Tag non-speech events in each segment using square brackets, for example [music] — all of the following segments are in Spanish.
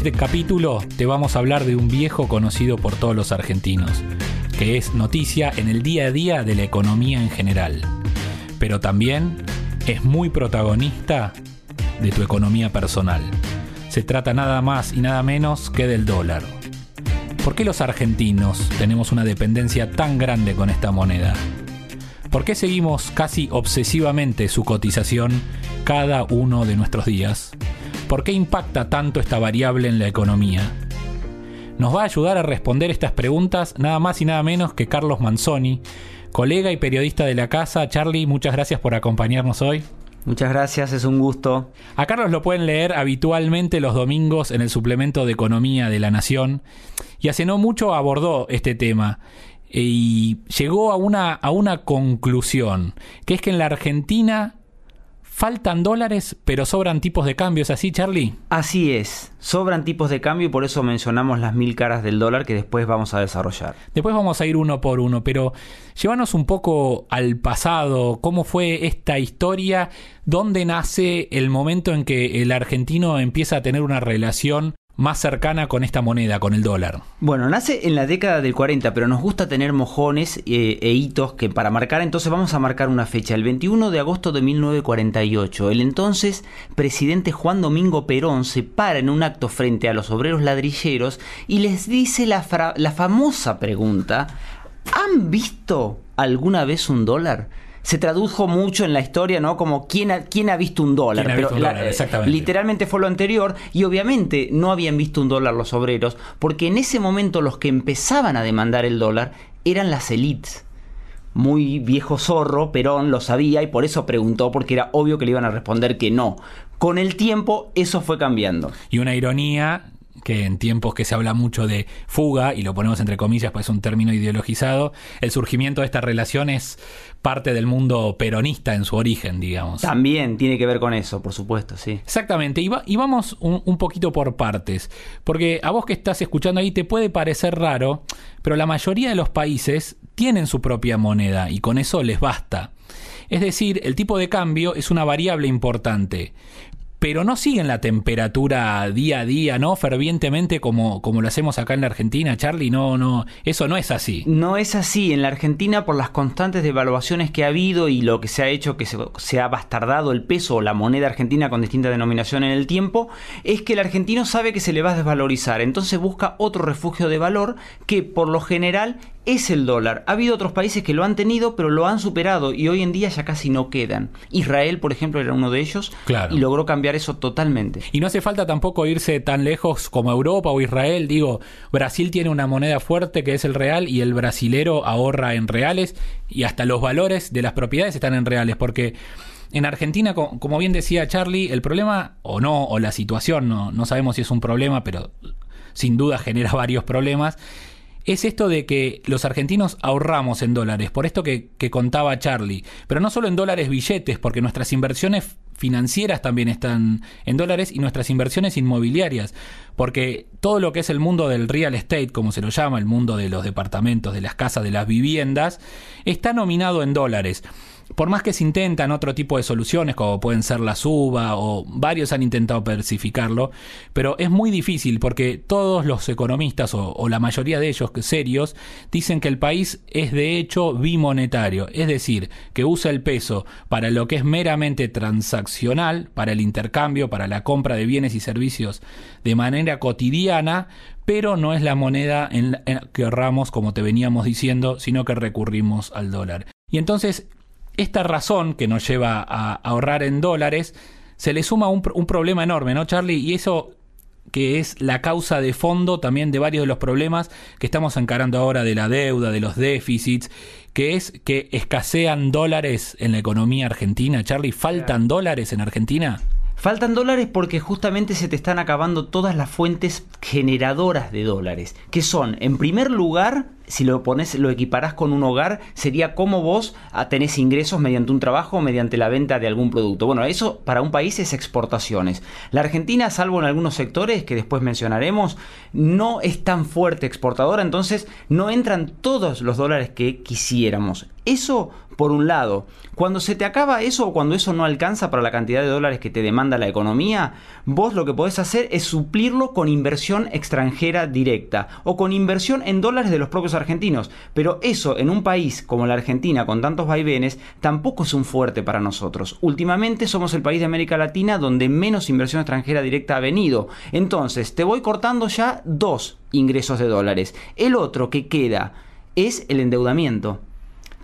Este capítulo te vamos a hablar de un viejo conocido por todos los argentinos, que es noticia en el día a día de la economía en general, pero también es muy protagonista de tu economía personal. Se trata nada más y nada menos que del dólar. ¿Por qué los argentinos tenemos una dependencia tan grande con esta moneda? ¿Por qué seguimos casi obsesivamente su cotización cada uno de nuestros días? ¿Por qué impacta tanto esta variable en la economía? Nos va a ayudar a responder estas preguntas nada más y nada menos que Carlos Manzoni, colega y periodista de la casa. Charlie, muchas gracias por acompañarnos hoy. Muchas gracias, es un gusto. A Carlos lo pueden leer habitualmente los domingos en el suplemento de Economía de la Nación y hace no mucho abordó este tema y llegó a una, a una conclusión, que es que en la Argentina faltan dólares, pero sobran tipos de cambio. ¿Es así, Charlie? Así es, sobran tipos de cambio y por eso mencionamos las mil caras del dólar que después vamos a desarrollar. Después vamos a ir uno por uno, pero llévanos un poco al pasado, cómo fue esta historia, dónde nace el momento en que el argentino empieza a tener una relación más cercana con esta moneda, con el dólar? Bueno, nace en la década del 40, pero nos gusta tener mojones eh, e hitos que para marcar, entonces vamos a marcar una fecha, el 21 de agosto de 1948. El entonces presidente Juan Domingo Perón se para en un acto frente a los obreros ladrilleros y les dice la, la famosa pregunta, ¿han visto alguna vez un dólar? Se tradujo mucho en la historia, ¿no? Como quién ha, quién ha visto un dólar. Pero literalmente fue lo anterior y obviamente no habían visto un dólar los obreros, porque en ese momento los que empezaban a demandar el dólar eran las élites. Muy viejo zorro, Perón lo sabía y por eso preguntó, porque era obvio que le iban a responder que no. Con el tiempo eso fue cambiando. Y una ironía que en tiempos que se habla mucho de fuga, y lo ponemos entre comillas, pues es un término ideologizado, el surgimiento de esta relación es parte del mundo peronista en su origen, digamos. También tiene que ver con eso, por supuesto, sí. Exactamente, y, vamos un, un, poquito por partes, porque a vos que estás escuchando ahí te puede parecer raro, pero la mayoría de los países tienen su propia moneda y con eso les basta. Es decir, el tipo de cambio es una variable importante, pero no siguen la temperatura día a día, ¿no? Fervientemente como, como lo hacemos acá en la Argentina, Charlie, no, no, eso no es así. No es así. En la Argentina, por las constantes devaluaciones que ha habido y lo que se ha hecho, que se, ha bastardado el peso o la moneda argentina con distinta denominación en el tiempo, es que el argentino sabe que se le va a desvalorizar. Entonces busca otro refugio de valor que por lo general es el dólar. Ha habido otros países que lo han tenido, pero lo han superado y hoy en día ya casi no quedan. Israel, por ejemplo, era uno de ellos y logró cambiar eso totalmente. Y no hace falta tampoco irse tan lejos como Europa o Israel. Digo, Brasil tiene una moneda fuerte que es el real y el brasilero ahorra en reales y hasta los valores de las propiedades están en reales porque... En Argentina, como bien decía Charlie, el problema, o no, o la situación, no, no sabemos si es un problema, pero sin duda genera [laughs] varios problemas, es esto de que los argentinos ahorramos en dólares, por esto que, contaba Charlie, pero no solo en dólares billetes, porque nuestras inversiones financieras también están en dólares y nuestras inversiones inmobiliarias, porque todo lo que es el mundo del real estate, como se lo llama, el mundo de los departamentos, de las casas, de las viviendas, está nominado en dólares por más que se intentan otro tipo de soluciones, como pueden ser la suba o varios han intentado persificarlo, pero es muy difícil porque todos los economistas o, la mayoría de ellos serios dicen que el país es de hecho bimonetario, es decir, que usa el peso para lo que es meramente transaccional, para el intercambio, para la compra de bienes y servicios de manera cotidiana, pero no es la moneda en, que ahorramos como te veníamos diciendo, sino que recurrimos al dólar. Y entonces esta razón que nos lleva a ahorrar en dólares, se le suma un, un problema enorme, ¿no, Charlie? Y eso que es la causa de fondo también de varios de los problemas que estamos encarando ahora de la deuda, de los déficits, que es que escasean dólares en la economía argentina. Charlie, ¿faltan dólares en Argentina? Faltan dólares porque justamente se te están acabando todas las fuentes generadoras de dólares, que son, en primer lugar, si lo pones, lo equiparás con un hogar, sería como vos ah, tenés ingresos mediante un trabajo o mediante la venta de algún producto. Bueno, eso para un país es exportaciones. La Argentina, salvo en algunos sectores que después mencionaremos, no es tan fuerte exportadora, entonces no entran todos los dólares que quisiéramos. Eso por un lado. Cuando se te acaba eso o cuando eso no alcanza para la cantidad de dólares que te demanda la economía, vos lo que podés hacer es suplirlo con inversión extranjera directa o con inversión en dólares de los propios argentinos. Pero eso en un país como la Argentina con tantos vaivenes tampoco es un fuerte para nosotros. Últimamente somos el país de América Latina donde menos inversión extranjera directa ha venido. Entonces te voy cortando ya dos ingresos de dólares. El otro que queda es el endeudamiento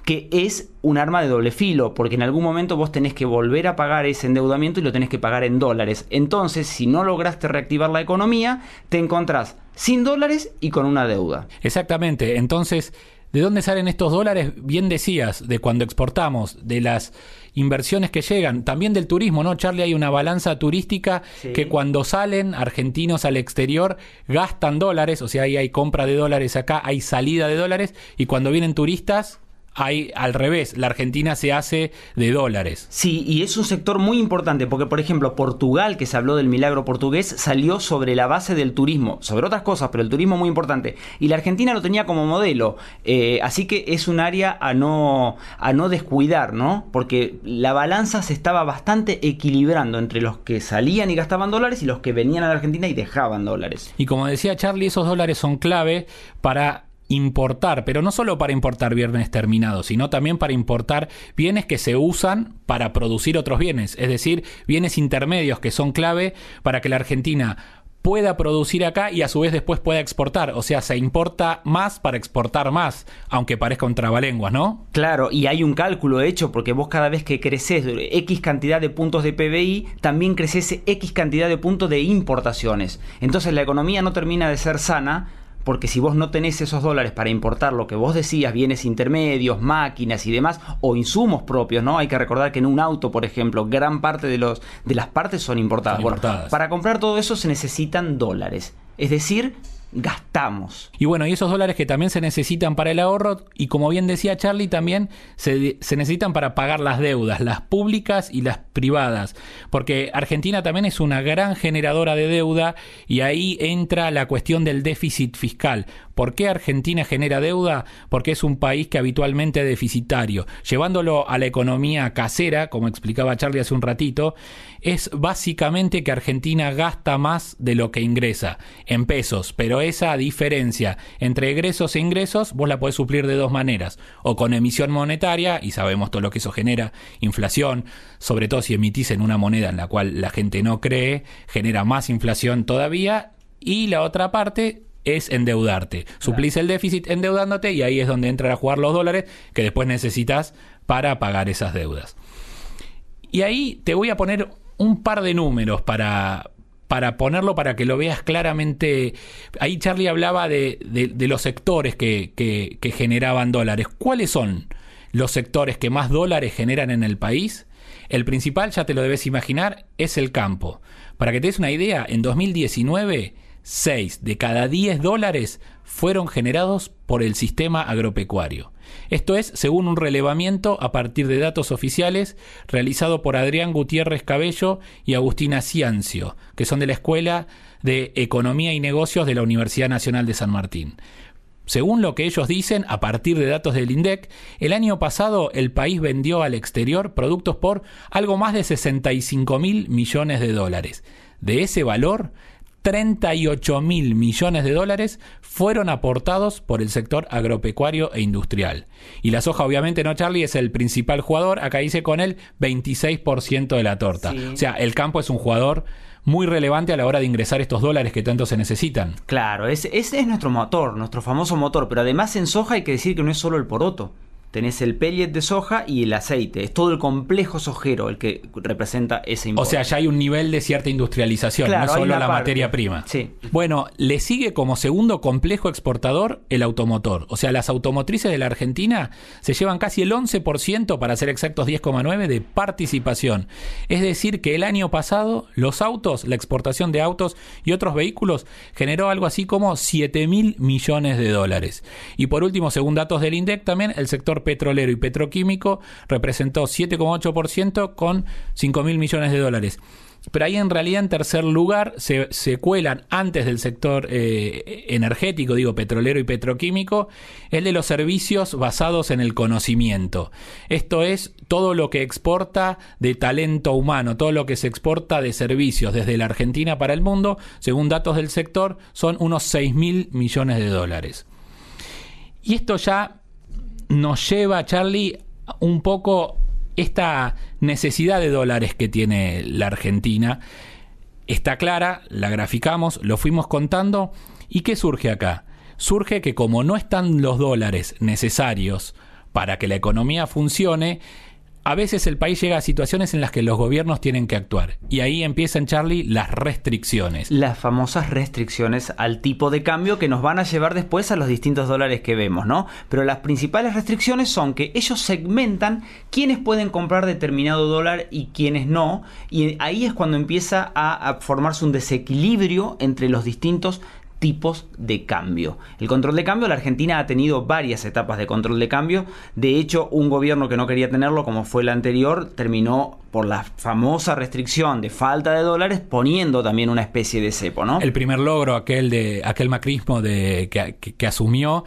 que es un arma de doble filo, porque en algún momento vos tenés que volver a pagar ese endeudamiento y lo tenés que pagar en dólares. Entonces, si no lograste reactivar la economía, te encontrás sin dólares y con una deuda. Exactamente. Entonces, ¿de dónde salen estos dólares? Bien decías, de cuando exportamos, de las inversiones que llegan, también del turismo, ¿no? Charlie, hay una balanza turística que cuando salen argentinos al exterior gastan dólares, o sea, ahí hay compra de dólares acá, hay salida de dólares, y cuando vienen turistas hay al revés, la Argentina se hace de dólares. Sí, y es un sector muy importante porque, por ejemplo, Portugal, que se habló del milagro portugués, salió sobre la base del turismo, sobre otras cosas, pero el turismo muy importante. Y la Argentina lo tenía como modelo, eh, así que es un área a no, a no descuidar, ¿no? Porque la balanza se estaba bastante equilibrando entre los que salían y gastaban dólares y los que venían a la Argentina y dejaban dólares. Y como decía Charlie, esos dólares son clave para importar, pero no solo para importar bienes terminados, sino también para importar bienes que se usan para producir otros bienes, es decir, bienes intermedios que son clave para que la Argentina pueda producir acá y a su vez después pueda exportar. O sea, se importa más para exportar más, aunque parezca un trabalenguas, ¿no? Claro, y hay un cálculo hecho, porque vos cada vez que creces X cantidad de puntos de PBI, también creces X cantidad de puntos de importaciones. Entonces la economía no termina de ser sana porque si vos no tenés esos dólares para importar lo que vos decías, bienes intermedios, máquinas y demás, o insumos propios, ¿no? Hay que recordar que en un auto, por ejemplo, gran parte de, los, de las partes son importadas. para comprar todo eso se necesitan dólares. Es decir, gastamos. Y bueno, y esos dólares que también se necesitan para el ahorro, y como bien decía Charlie, también se, se, necesitan para pagar las deudas, las públicas y las privadas, porque Argentina también es una gran generadora de deuda y ahí entra la cuestión del déficit fiscal. ¿Por qué Argentina genera deuda? Porque es un país que habitualmente es deficitario. Llevándolo a la economía casera, como explicaba Charlie hace un ratito, es básicamente que Argentina gasta más de lo que ingresa en pesos, pero esa diferencia entre egresos e ingresos vos la podés suplir de dos maneras, o con emisión monetaria, y sabemos todo lo que eso genera, inflación, sobre todo si emitís en una moneda en la cual la gente no cree, genera más inflación todavía, y la otra parte es endeudarte. Suplís el déficit endeudándote y ahí es donde entran a jugar los dólares que después necesitas para pagar esas deudas. Y ahí te voy a poner un par de números para, para ponerlo para que lo veas claramente. Ahí Charlie hablaba de, de, los sectores que, que, que, generaban dólares. ¿Cuáles son los sectores que más dólares generan en el país? El principal, ya te lo debes imaginar, es el campo. Para que te des una idea, en 2019 6 de cada 10 dólares fueron generados por el sistema agropecuario. Esto es según un relevamiento a partir de datos oficiales realizado por Adrián Gutiérrez Cabello y Agustina Ciancio, que son de la Escuela de Economía y Negocios de la Universidad Nacional de San Martín. Según lo que ellos dicen, a partir de datos del INDEC, el año pasado el país vendió al exterior productos por algo más de 65 mil millones de dólares. De ese valor, 38 mil millones de dólares fueron aportados por el sector agropecuario e industrial. Y la soja, obviamente, no, Charlie, es el principal jugador. Acá dice con el 26% de la torta. O sea, el campo es un jugador muy relevante a la hora de ingresar estos dólares que tanto se necesitan. Claro, ese es nuestro motor, nuestro famoso motor. Pero además en soja hay que decir que no es solo el poroto tenés el pellet de soja y el aceite. Es todo el complejo sojero el que representa ese importe. O sea, ya hay un nivel de cierta industrialización, no solo la materia prima. Sí. Bueno, le sigue como segundo complejo exportador el automotor. O sea, las automotrices de la Argentina se llevan casi el 11%, para ser exactos 10,9%, de participación. Es decir, que el año pasado los autos, la exportación de autos y otros vehículos generó algo así como 7 mil millones de dólares. Y por último, según datos del INDEC, también el sector petrolero y petroquímico representó 7,8% con 5 mil millones de dólares. Pero ahí en realidad en tercer lugar se, cuelan antes del sector eh, energético, digo petrolero y petroquímico, el de los servicios basados en el conocimiento. Esto es todo lo que exporta de talento humano, todo lo que se exporta de servicios desde la Argentina para el mundo, según datos del sector, son unos 6 mil millones de dólares. Y esto ya nos lleva, Charlie, un poco esta necesidad de dólares que tiene la Argentina está clara, la graficamos, lo fuimos contando. ¿Y qué surge acá? Surge que como no están los dólares necesarios para que la economía funcione, a veces el país llega a situaciones en las que los gobiernos tienen que actuar. Y ahí empiezan, Charlie, las restricciones. Las famosas restricciones al tipo de cambio que nos van a llevar después a los distintos dólares que vemos, ¿no? Pero las principales restricciones son que ellos segmentan quiénes pueden comprar determinado dólar y quiénes no. Y ahí es cuando empieza a, formarse un desequilibrio entre los distintos tipos de cambio. El control de cambio, la Argentina ha tenido varias etapas de control de cambio. De hecho, un gobierno que no quería tenerlo, como fue el anterior, terminó por la famosa restricción de falta de dólares poniendo también una especie de cepo, ¿no? El primer logro, aquel de aquel macrismo de, que, asumió,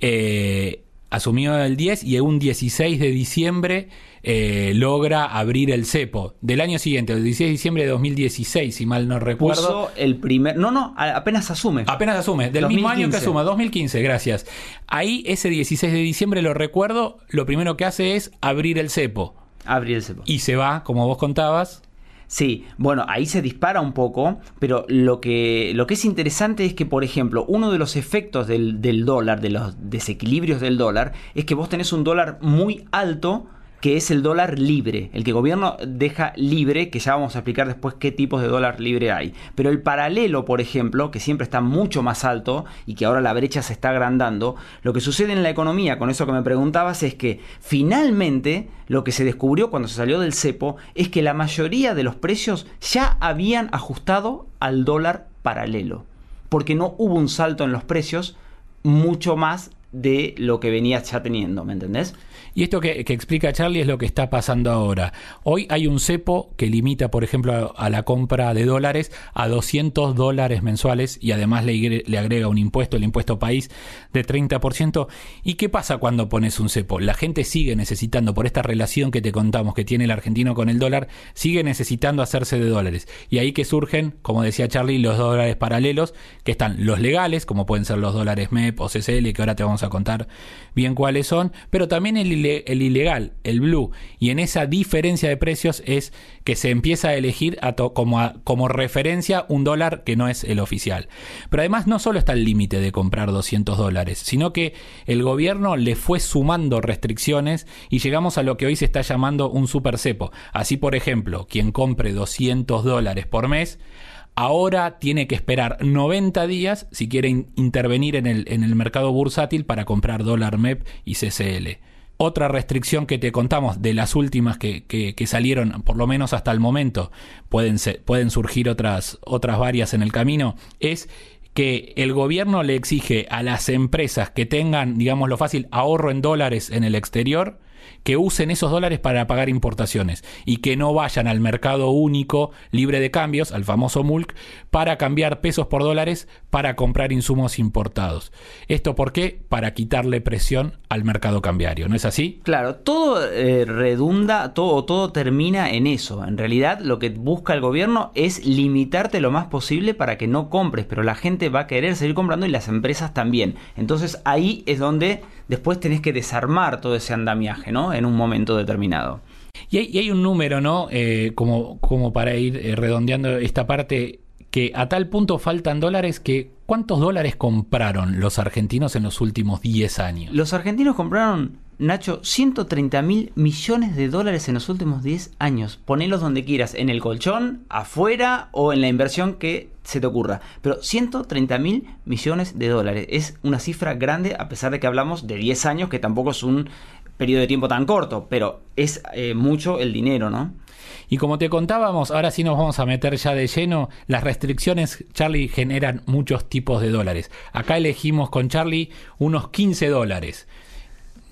eh, asumió el 10 y un 16 de diciembre eh, logra abrir el cepo. Del año siguiente, el 16 de diciembre de 2016, si mal no recuerdo. el primer. No, no, apenas asume. Apenas asume. Del mismo año que asuma, 2015, gracias. Ahí, ese 16 de diciembre, lo recuerdo, lo primero que hace es abrir el cepo. Abrir el cepo. Y se va, como vos contabas. Sí, bueno, ahí se dispara un poco, pero lo que, lo que es interesante es que, por ejemplo, uno de los efectos del, del dólar, de los desequilibrios del dólar, es que vos tenés un dólar muy alto que es el dólar libre, el que el gobierno deja libre, que ya vamos a explicar después qué tipos de dólar libre hay. Pero el paralelo, por ejemplo, que siempre está mucho más alto y que ahora la brecha se está agrandando, lo que sucede en la economía, con eso que me preguntabas, es que finalmente lo que se descubrió cuando se salió del cepo es que la mayoría de los precios ya habían ajustado al dólar paralelo, porque no hubo un salto en los precios mucho más de lo que venías ya teniendo, ¿me entendés? Y esto que, explica Charlie es lo que está pasando ahora. Hoy hay un cepo que limita, por ejemplo, a, la compra de dólares a 200 dólares mensuales y además le, le, agrega un impuesto, el impuesto país, de 30%. ¿Y qué pasa cuando pones un cepo? La gente sigue necesitando, por esta relación que te contamos que tiene el argentino con el dólar, sigue necesitando hacerse de dólares. Y ahí que surgen, como decía Charlie, los dólares paralelos, que están los legales, como pueden ser los dólares MEP o CCL, que ahora te vamos a contar bien cuáles son, pero también el ilegal, el blue, y en esa diferencia de precios es que se empieza a elegir como, como referencia un dólar que no es el oficial. Pero además no solo está el límite de comprar 200 dólares, sino que el gobierno le fue sumando restricciones y llegamos a lo que hoy se está llamando un super cepo. Así, por ejemplo, quien compre 200 dólares por mes, ahora tiene que esperar 90 días si quiere intervenir en el, en el mercado bursátil para comprar dólar MEP y CCL. Otra restricción que te contamos de las últimas que, que, salieron, por lo menos hasta el momento, pueden, pueden surgir otras, otras varias en el camino, es que el gobierno le exige a las empresas que tengan, digámoslo fácil, ahorro en dólares en el exterior, que usen esos dólares para pagar importaciones y que no vayan al mercado único libre de cambios, al famoso MULC, para cambiar pesos por dólares para comprar insumos importados. ¿Esto por qué? Para quitarle presión al mercado cambiario, ¿no es así? Claro, todo eh, redunda, todo, todo termina en eso. En realidad lo que busca el gobierno es limitarte lo más posible para que no compres, pero la gente va a querer seguir comprando y las empresas también. Entonces ahí es donde después tenés que desarmar todo ese andamiaje, ¿no? En un momento determinado. Y hay, un número, ¿no? Eh, como, como para ir eh, redondeando esta parte, que a tal punto faltan dólares que ¿cuántos dólares compraron los argentinos en los últimos 10 años? Los argentinos compraron Nacho, 130 mil millones de dólares en los últimos 10 años. Ponelos donde quieras, en el colchón, afuera o en la inversión que se te ocurra. Pero 130 mil millones de dólares es una cifra grande a pesar de que hablamos de 10 años, que tampoco es un periodo de tiempo tan corto, pero es eh, mucho el dinero, ¿no? Y como te contábamos, ahora sí nos vamos a meter ya de lleno, las restricciones, Charlie, generan muchos tipos de dólares. Acá elegimos con Charlie unos 15 dólares.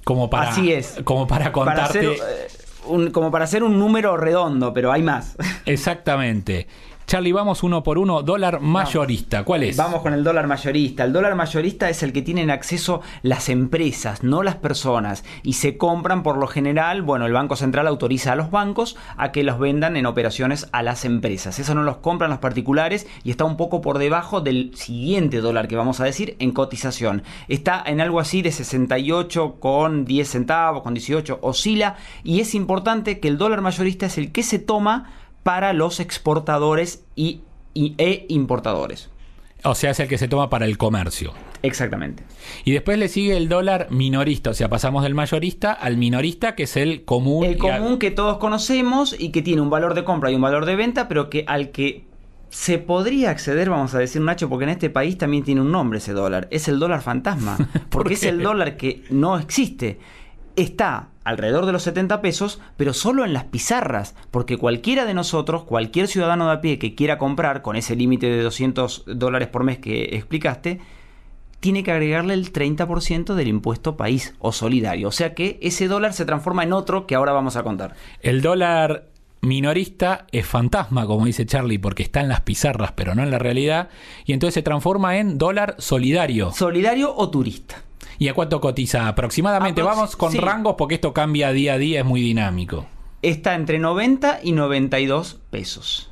Como para, Así es. Como para contarte. Para hacer, eh, un, como para hacer un número redondo, pero hay más. Exactamente. Charlie, vamos uno por uno. Dólar mayorista, ¿cuál es? Vamos con el dólar mayorista. El dólar mayorista es el que tienen acceso las empresas, no las personas. Y se compran por lo general, bueno, el Banco Central autoriza a los bancos a que los vendan en operaciones a las empresas. Eso no los compran los particulares y está un poco por debajo del siguiente dólar que vamos a decir en cotización. Está en algo así de 68 con 10 centavos, con 18, oscila. Y es importante que el dólar mayorista es el que se toma para los exportadores y, y, e importadores. O sea, es el que se toma para el comercio. Exactamente. Y después le sigue el dólar minorista, o sea, pasamos del mayorista al minorista, que es el común. El común que todos conocemos y que tiene un valor de compra y un valor de venta, pero que al que se podría acceder, vamos a decir Nacho, porque en este país también tiene un nombre ese dólar. Es el dólar fantasma, [laughs] porque es el dólar que no existe. Está alrededor de los 70 pesos, pero solo en las pizarras, porque cualquiera de nosotros, cualquier ciudadano de a pie que quiera comprar con ese límite de 200 dólares por mes que explicaste, tiene que agregarle el 30% del impuesto país o solidario. O sea que ese dólar se transforma en otro que ahora vamos a contar. El dólar minorista es fantasma, como dice Charlie, porque está en las pizarras, pero no en la realidad, y entonces se transforma en dólar solidario. Solidario o turista. ¿Y a cuánto cotiza aproximadamente? Aprox Vamos con sí. rangos porque esto cambia día a día, es muy dinámico. Está entre 90 y 92 pesos.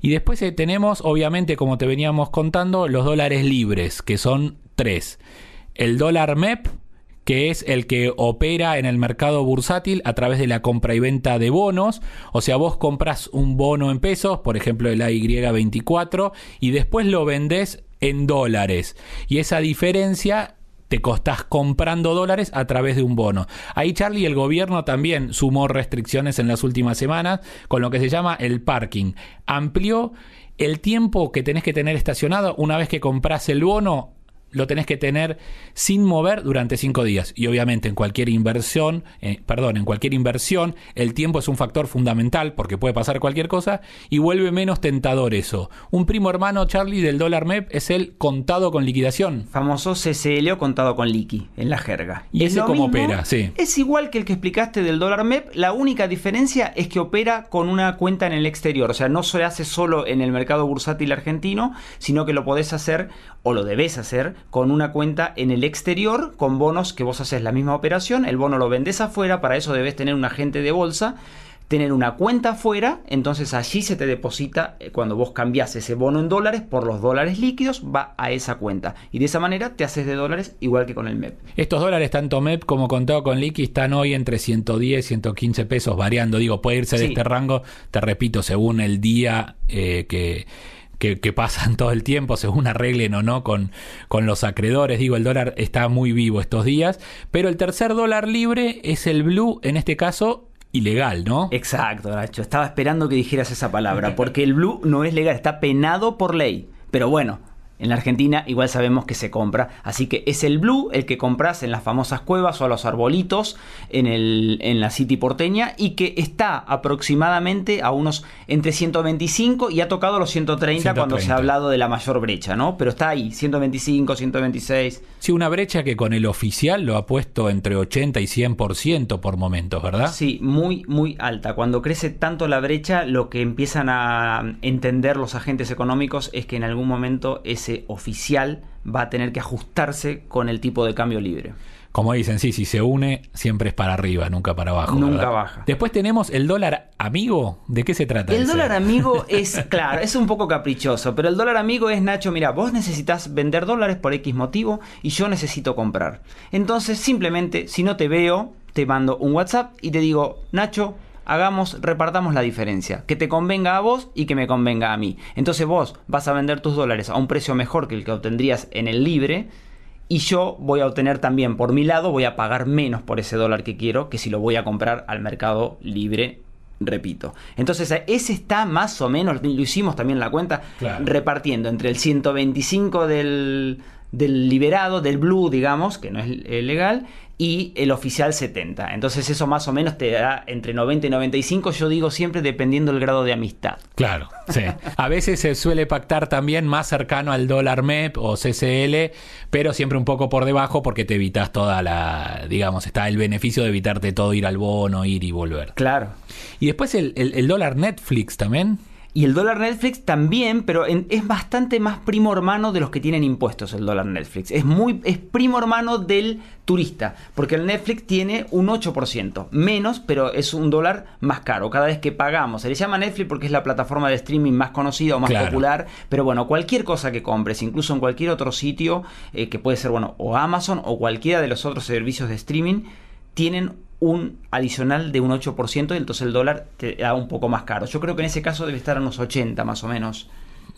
Y después eh, tenemos, obviamente, como te veníamos contando, los dólares libres, que son tres. El dólar MEP, que es el que opera en el mercado bursátil a través de la compra y venta de bonos. O sea, vos compras un bono en pesos, por ejemplo el AY24, y después lo vendés en dólares. Y esa diferencia te costás comprando dólares a través de un bono. Ahí Charlie, el gobierno también sumó restricciones en las últimas semanas con lo que se llama el parking. Amplió el tiempo que tenés que tener estacionado una vez que compras el bono lo tenés que tener sin mover durante cinco días. Y obviamente en cualquier inversión, eh, perdón, en cualquier inversión, el tiempo es un factor fundamental porque puede pasar cualquier cosa y vuelve menos tentador eso. Un primo hermano, Charlie, del dólar MEP es el contado con liquidación. Famoso CCL o contado con liqui en la jerga. ¿Y Es ese mismo, opera? Sí. Es igual que el que explicaste del dólar MEP. La única diferencia es que opera con una cuenta en el exterior. O sea, no se hace solo en el mercado bursátil argentino, sino que lo podés hacer o lo debes hacer con una cuenta en el exterior con bonos que vos haces la misma operación, el bono lo vendes afuera, para eso debes tener un agente de bolsa, tener una cuenta afuera, entonces allí se te deposita eh, cuando vos cambias ese bono en dólares por los dólares líquidos, va a esa cuenta y de esa manera te haces de dólares igual que con el MEP. Estos dólares, tanto MEP como contado con liqui, están hoy entre 110 y 115 pesos, variando. Digo, puede irse de Sí. este rango, te repito, según el día eh, que, que, pasan [laughs] todo el tiempo, según arreglen o no con, con los acreedores. Digo, el dólar está muy vivo estos días. Pero el tercer dólar libre es el blue, en este caso, ilegal, ¿no? Exacto, Nacho, estaba esperando que dijeras esa palabra, porque el blue no es legal, está penado por ley. Pero bueno, en la Argentina igual sabemos que se compra, así que es el blue el que compras en las famosas cuevas o a los arbolitos en, el, en la City porteña y que está aproximadamente a unos entre 125 y ha tocado los 130, cuando se 130. ha hablado de la mayor brecha, ¿no? Pero está ahí, 125, 126. Sí, una brecha que con el oficial lo ha puesto entre 80 y 100% por momentos, ¿verdad? Sí, muy, muy alta. Cuando crece tanto la brecha, lo que empiezan a entender los agentes económicos es que en algún momento ese oficial va a tener que ajustarse con el tipo de cambio libre. Como dicen, sí, si se une, siempre es para arriba, nunca para abajo. Nunca ¿verdad? baja. Después tenemos el dólar amigo. ¿De qué se trata? El ese? dólar amigo [laughs] es, claro, es un poco caprichoso, pero el dólar amigo es, Nacho, mira, vos necesitas vender dólares por X motivo y yo necesito comprar. Entonces, simplemente, si no te veo, te mando un WhatsApp y te digo, Nacho, hagamos, repartamos la diferencia, que te convenga a vos y que me convenga a mí. Entonces vos vas a vender tus dólares a un precio mejor que el que obtendrías en el libre y yo voy a obtener también por mi lado, voy a pagar menos por ese dólar que quiero que si lo voy a comprar al mercado libre repito. Entonces, ese está más o menos, lo hicimos también la cuenta, Claro. repartiendo entre el 125 del, del liberado, del blue, digamos, que no es legal, y el oficial 70. Entonces, eso más o menos te da entre 90 y 95, yo digo siempre dependiendo del grado de amistad. Claro, sí. A veces se suele pactar también más cercano al dólar MEP o CCL, pero siempre un poco por debajo porque te evitas toda la, digamos, está el beneficio de evitarte todo ir al bono, ir y volver. Claro. Y después el, el- el dólar Netflix también. Y el dólar Netflix también, pero en- es bastante más primo hermano de los que tienen impuestos el dólar Netflix. Es muy es primo hermano del turista, porque el Netflix tiene un 8%, menos, pero es un dólar más caro. Cada vez que pagamos, se le llama Netflix porque es la plataforma de streaming más conocida o más Claro. popular, pero bueno, cualquier cosa que compres, incluso en cualquier otro sitio, eh, que puede ser, bueno, o Amazon o cualquiera de los otros servicios de streaming, tienen un adicional de un 8% y entonces el dólar te da un poco más caro. Yo creo que en ese caso debe estar a unos 80 más o menos.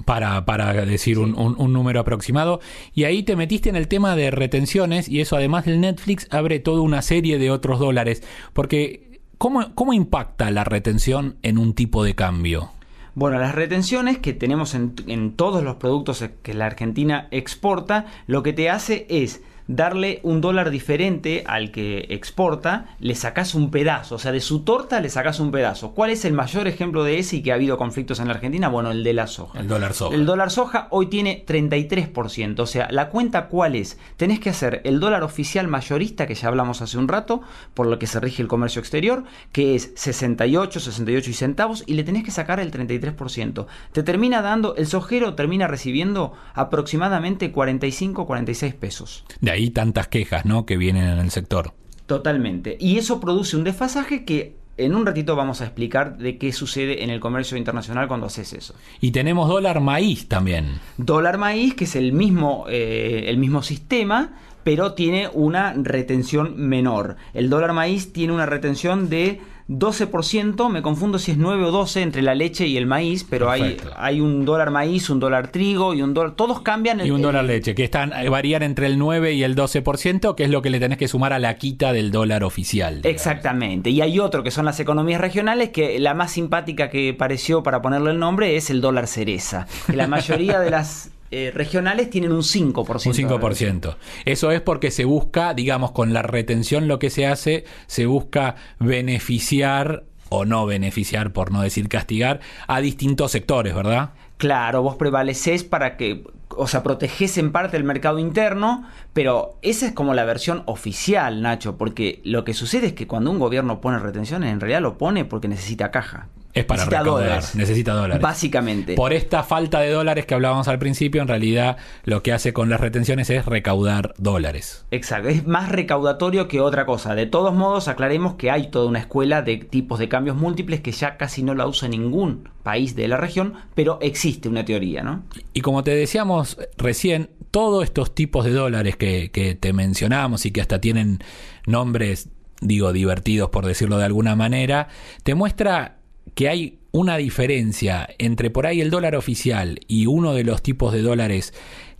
para, para decir un, un- un número aproximado. Y ahí te metiste en el tema de retenciones y eso además del Netflix abre toda una serie de otros dólares. Porque, ¿cómo, cómo impacta la retención en un tipo de cambio? Bueno, las retenciones que tenemos en, en todos los productos que la Argentina exporta, lo que te hace es darle un dólar diferente al que exporta, le sacás un pedazo, o sea, de su torta le sacás un pedazo. ¿Cuál es el mayor ejemplo de ese y que ha habido conflictos en la Argentina? Bueno, el de la soja. El dólar soja. El dólar soja hoy tiene 33%, o sea, la cuenta cuál es? Tenés que hacer el dólar oficial mayorista, que ya hablamos hace un rato, por lo que se rige el comercio exterior, que es 68, 68 y centavos, y le tenés que sacar el 33%. Te termina dando, el sojero termina recibiendo aproximadamente 45, 46 pesos. De ahí tantas quejas, ¿no? Que vienen en el sector. Totalmente. Y eso produce un desfasaje que en un ratito vamos a explicar de qué sucede en el comercio internacional cuando haces eso. Y tenemos dólar maíz también. Dólar maíz, que es el mismo, eh, el mismo sistema, pero tiene una retención menor. El dólar maíz tiene una retención de 12%, me confundo si es 9 o 12 entre la leche y el maíz, pero hay, Perfecto. hay un dólar maíz, un dólar trigo y un dólar... Todos cambian. Y un el- dólar leche, que están eh, varían entre el 9 y el 12%, que es lo que le tenés que sumar a la quita del dólar oficial. digamos. Exactamente. Y hay otro que son las economías regionales, que la más simpática que pareció para ponerle el nombre es el dólar cereza. Que la mayoría de las eh, regionales tienen un 5%. Un 5%. Eso es porque se busca, digamos, con la retención lo que se hace, se busca beneficiar o no beneficiar, por no decir castigar, a distintos sectores, ¿verdad? Claro, vos prevaleces para que, o sea, protegés en parte el mercado interno, pero esa es como la versión oficial, Nacho, porque lo que sucede es que cuando un gobierno pone retenciones, en realidad lo pone porque necesita caja. Es para necesita recaudar, dólares. necesita dólares. Básicamente. Por esta falta de dólares que hablábamos al principio, en realidad lo que hace con las retenciones es recaudar dólares. Exacto, es más recaudatorio que otra cosa. De todos modos, aclaremos que hay toda una escuela de tipos de cambios múltiples que ya casi no la usa ningún país de la región, pero existe una teoría, ¿no? Y como te decíamos recién, todos estos tipos de dólares que, que te mencionamos y que hasta tienen nombres, digo, divertidos por decirlo de alguna manera, te muestra que hay una diferencia entre por ahí el dólar oficial y uno de los tipos de dólares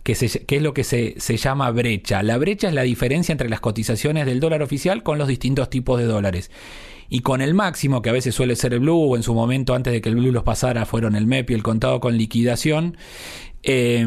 que, es lo que se, se llama brecha. La brecha es la diferencia entre las cotizaciones del dólar oficial con los distintos tipos de dólares. Y con el máximo, que a veces suele ser el blue, o en su momento antes de que el blue los pasara, fueron el MEP y el contado con liquidación, eh,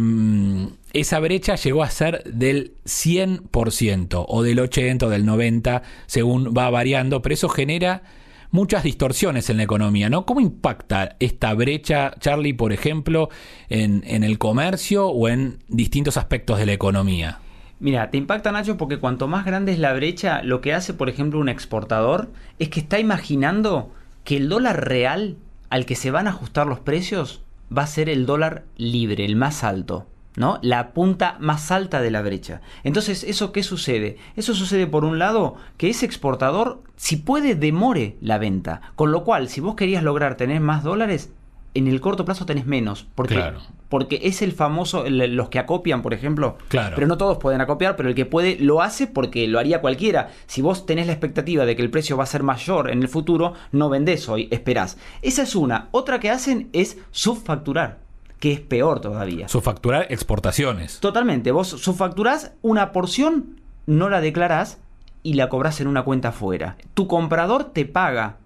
esa brecha llegó a ser del 100% o del 80 o del 90, según va variando, pero eso genera muchas distorsiones en la economía, ¿no? ¿Cómo impacta esta brecha, Charlie, por ejemplo, en, el comercio o en distintos aspectos de la economía? Mira, te impacta Nacho porque cuanto más grande es la brecha, lo que hace, por ejemplo, un exportador es que está imaginando que el dólar real al que se van a ajustar los precios va a ser el dólar libre, el más alto. ¿No? La punta más alta de la brecha. Entonces, ¿eso qué sucede? Eso sucede por un lado que ese exportador, si puede, demore la venta. Con lo cual, si vos querías lograr tener más dólares, en el corto plazo tenés menos. Porque, Claro. porque es el famoso, el- los que acopian, por ejemplo. Claro. Pero no todos pueden acopiar, pero el que puede lo hace porque lo haría cualquiera. Si vos tenés la expectativa de que el precio va a ser mayor en el futuro, no vendés hoy, esperás. Esa es una. Otra que hacen es subfacturar. Que es peor todavía. Subfacturar exportaciones. Totalmente. Vos subfacturás una porción, no la declarás y la cobras en una cuenta afuera. Tu comprador te paga,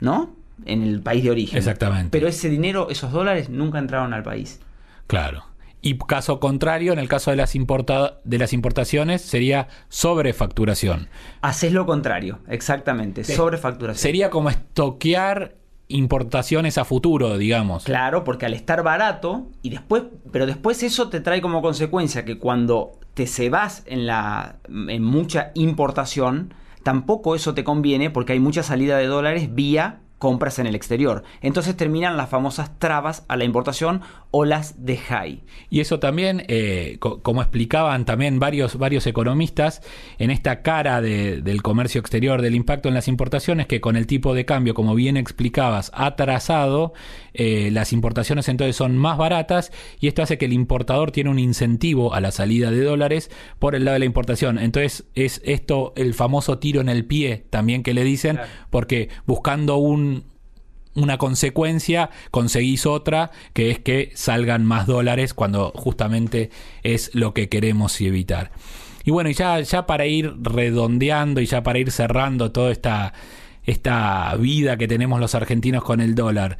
¿no? En el país de origen. Exactamente. Pero ese dinero, esos dólares, nunca entraron al país. Claro. Y caso contrario, en el caso de las, importa de las importaciones, sería sobrefacturación. Haces lo contrario, exactamente, sobrefacturación. Sería como estoquear importaciones a futuro, digamos. Claro, porque al estar barato, y después, pero después eso te trae como consecuencia que cuando te cebas en la en mucha importación, tampoco eso te conviene porque hay mucha salida de dólares vía compras en el exterior. Entonces terminan las famosas trabas a la importación o las de high. Y eso también, eh, como explicaban también varios, varios economistas, en esta cara del comercio exterior, del impacto en las importaciones, que con el tipo de cambio, como bien explicabas, atrasado, eh, las importaciones entonces son más baratas y esto hace que el importador tiene un incentivo a la salida de dólares por el lado de la importación. Entonces es esto el famoso tiro en el pie también que le dicen, porque buscando un una consecuencia, conseguís otra, que es que salgan más dólares cuando justamente es lo que queremos evitar. Y bueno, ya, ya para ir redondeando y ya para ir cerrando toda esta, esta vida que tenemos los argentinos con el dólar,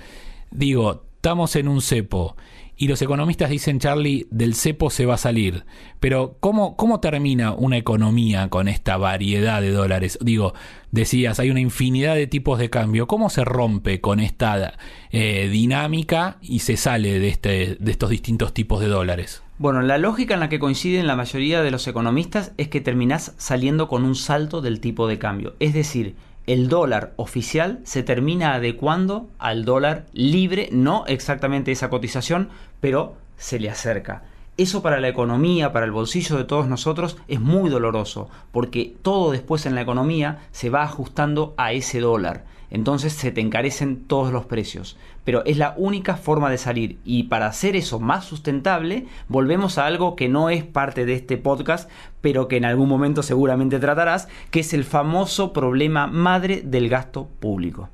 digo, estamos en un cepo y los economistas dicen, Charlie, del cepo se va a salir. Pero ¿cómo, ¿cómo termina una economía con esta variedad de dólares? Digo, decías, hay una infinidad de tipos de cambio. ¿Cómo se rompe con esta eh, dinámica y se sale de, este, de estos distintos tipos de dólares? Bueno, la lógica en la que coinciden la mayoría de los economistas es que terminás saliendo con un salto del tipo de cambio. Es decir, el dólar oficial se termina adecuando al dólar libre, no exactamente esa cotización, pero se le acerca. Eso para la economía, para el bolsillo de todos nosotros, es muy doloroso, porque todo después en la economía se va ajustando a ese dólar entonces se te encarecen todos los precios. Pero es la única forma de salir y para hacer eso más sustentable volvemos a algo que no es parte de este podcast, pero que en algún momento seguramente tratarás, que es el famoso problema madre del gasto público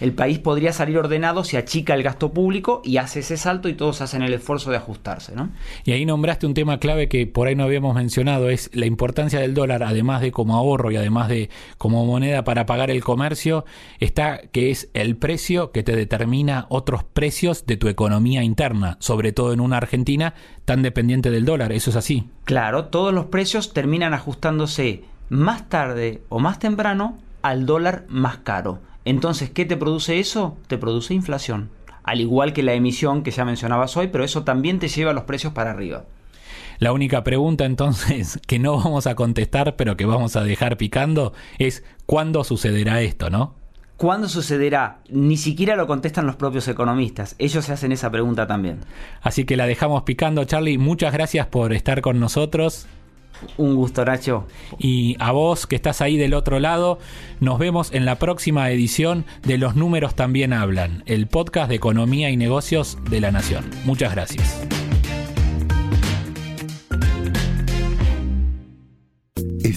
el país podría salir ordenado si achica el gasto público y hace ese salto y todos hacen el esfuerzo de ajustarse. ¿no? Y ahí nombraste un tema clave que por ahí no habíamos mencionado, es la importancia del dólar, además de como ahorro y además de como moneda para pagar el comercio, está que es el precio que te determina otros precios de tu economía interna, sobre todo en una Argentina tan dependiente del dólar. ¿Eso es así? Claro, todos los precios terminan ajustándose más tarde o más temprano al dólar más caro. Entonces, ¿qué te produce eso? Te produce inflación. Al igual que la emisión que ya mencionabas hoy, pero eso también te lleva los precios para arriba. La única pregunta entonces [laughs] que no vamos a contestar, pero que vamos a dejar picando, es ¿cuándo sucederá esto, no? ¿Cuándo sucederá? Ni siquiera lo contestan los propios economistas. Ellos se hacen esa pregunta también. Así que la dejamos picando, Charlie. Muchas gracias por estar con nosotros. Un gusto, Nacho. Y a vos que estás ahí del otro lado, nos vemos en la próxima edición de Los Números también hablan, el podcast de economía y negocios de la Nación. Muchas gracias.